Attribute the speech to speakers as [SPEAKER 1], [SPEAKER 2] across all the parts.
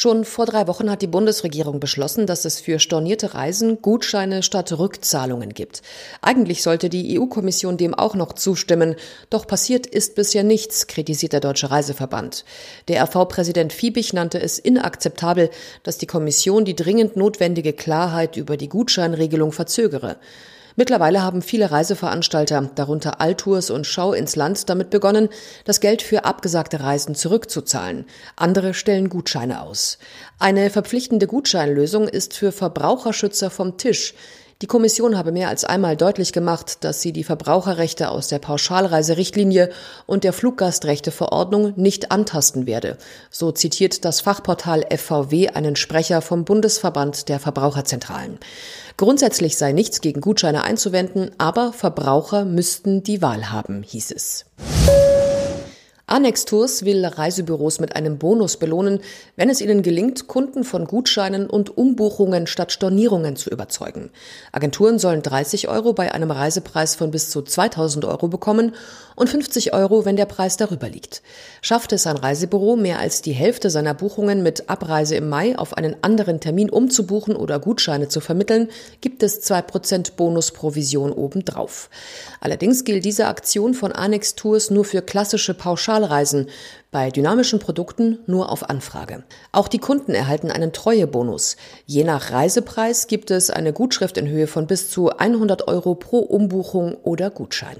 [SPEAKER 1] Schon vor drei Wochen hat die Bundesregierung beschlossen, dass es für stornierte Reisen Gutscheine statt Rückzahlungen gibt. Eigentlich sollte die EU-Kommission dem auch noch zustimmen, doch passiert ist bisher nichts, kritisiert der Deutsche Reiseverband. Der RV-Präsident Fiebig nannte es inakzeptabel, dass die Kommission die dringend notwendige Klarheit über die Gutscheinregelung verzögere. Mittlerweile haben viele Reiseveranstalter, darunter Altours und Schau ins Land, damit begonnen, das Geld für abgesagte Reisen zurückzuzahlen. Andere stellen Gutscheine aus. Eine verpflichtende Gutscheinlösung ist für Verbraucherschützer vom Tisch. Die Kommission habe mehr als einmal deutlich gemacht, dass sie die Verbraucherrechte aus der Pauschalreiserichtlinie und der Fluggastrechteverordnung nicht antasten werde. So zitiert das Fachportal FVW einen Sprecher vom Bundesverband der Verbraucherzentralen. Grundsätzlich sei nichts gegen Gutscheine einzuwenden, aber Verbraucher müssten die Wahl haben, hieß es. Annex Tours will Reisebüros mit einem Bonus belohnen, wenn es ihnen gelingt, Kunden von Gutscheinen und Umbuchungen statt Stornierungen zu überzeugen. Agenturen sollen 30 Euro bei einem Reisepreis von bis zu 2000 Euro bekommen und 50 Euro, wenn der Preis darüber liegt. Schafft es ein Reisebüro, mehr als die Hälfte seiner Buchungen mit Abreise im Mai auf einen anderen Termin umzubuchen oder Gutscheine zu vermitteln, gibt es 2% Bonusprovision obendrauf. Allerdings gilt diese Aktion von Annex Tours nur für klassische Pauschalreisen, bei dynamischen Produkten nur auf Anfrage. Auch die Kunden erhalten einen Treuebonus. Je nach Reisepreis gibt es eine Gutschrift in Höhe von bis zu 100 Euro pro Umbuchung oder Gutschein.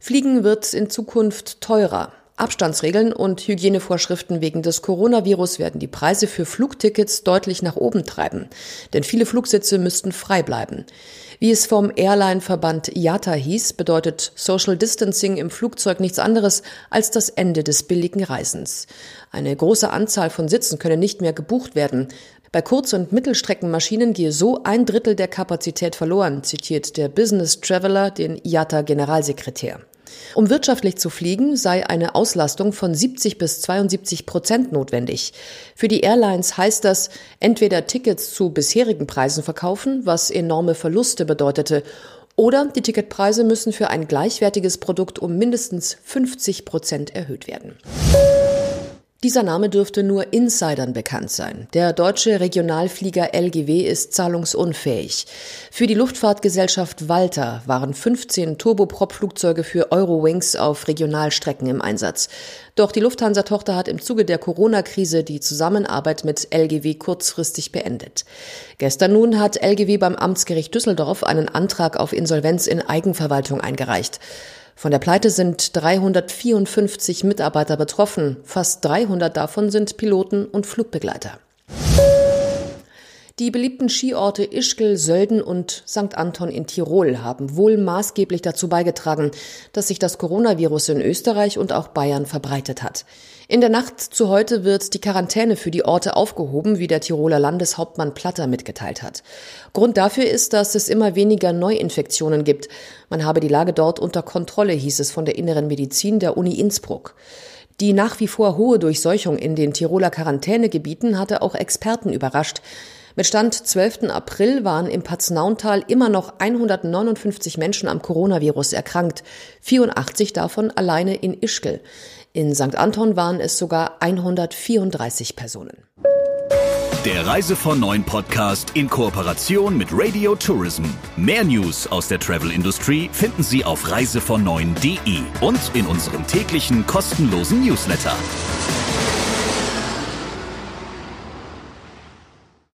[SPEAKER 1] Fliegen wird in Zukunft teurer. Abstandsregeln und Hygienevorschriften wegen des Coronavirus werden die Preise für Flugtickets deutlich nach oben treiben, denn viele Flugsitze müssten frei bleiben. Wie es vom Airline-Verband IATA hieß, bedeutet Social Distancing im Flugzeug nichts anderes als das Ende des billigen Reisens. Eine große Anzahl von Sitzen könne nicht mehr gebucht werden. Bei Kurz- und Mittelstreckenmaschinen gehe so ein Drittel der Kapazität verloren, zitiert der Business Traveler den IATA-Generalsekretär. Um wirtschaftlich zu fliegen, sei eine Auslastung von 70 bis 72 Prozent notwendig. Für die Airlines heißt das, entweder Tickets zu bisherigen Preisen verkaufen, was enorme Verluste bedeutete, oder die Ticketpreise müssen für ein gleichwertiges Produkt um mindestens 50 Prozent erhöht werden. Dieser Name dürfte nur Insidern bekannt sein. Der deutsche Regionalflieger LGW ist zahlungsunfähig. Für die Luftfahrtgesellschaft Walter waren 15 Turboprop-Flugzeuge für Eurowings auf Regionalstrecken im Einsatz. Doch die Lufthansa-Tochter hat im Zuge der Corona-Krise die Zusammenarbeit mit LGW kurzfristig beendet. Gestern nun hat LGW beim Amtsgericht Düsseldorf einen Antrag auf Insolvenz in Eigenverwaltung eingereicht. Von der Pleite sind 354 Mitarbeiter betroffen. Fast 300 davon sind Piloten und Flugbegleiter. Die beliebten Skiorte Ischgl, Sölden und St. Anton in Tirol haben wohl maßgeblich dazu beigetragen, dass sich das Coronavirus in Österreich und auch Bayern verbreitet hat. In der Nacht zu heute wird die Quarantäne für die Orte aufgehoben, wie der Tiroler Landeshauptmann Platter mitgeteilt hat. Grund dafür ist, dass es immer weniger Neuinfektionen gibt. Man habe die Lage dort unter Kontrolle, hieß es von der inneren Medizin der Uni Innsbruck. Die nach wie vor hohe Durchseuchung in den Tiroler Quarantänegebieten hatte auch Experten überrascht. Mit Stand 12. April waren im Paznauntal immer noch 159 Menschen am Coronavirus erkrankt, 84 davon alleine in Ischgl. In St. Anton waren es sogar 134 Personen.
[SPEAKER 2] Der Reise von Neuen Podcast in Kooperation mit Radio Tourism. Mehr News aus der Travel Industry finden Sie auf reisevon und in unserem täglichen kostenlosen Newsletter.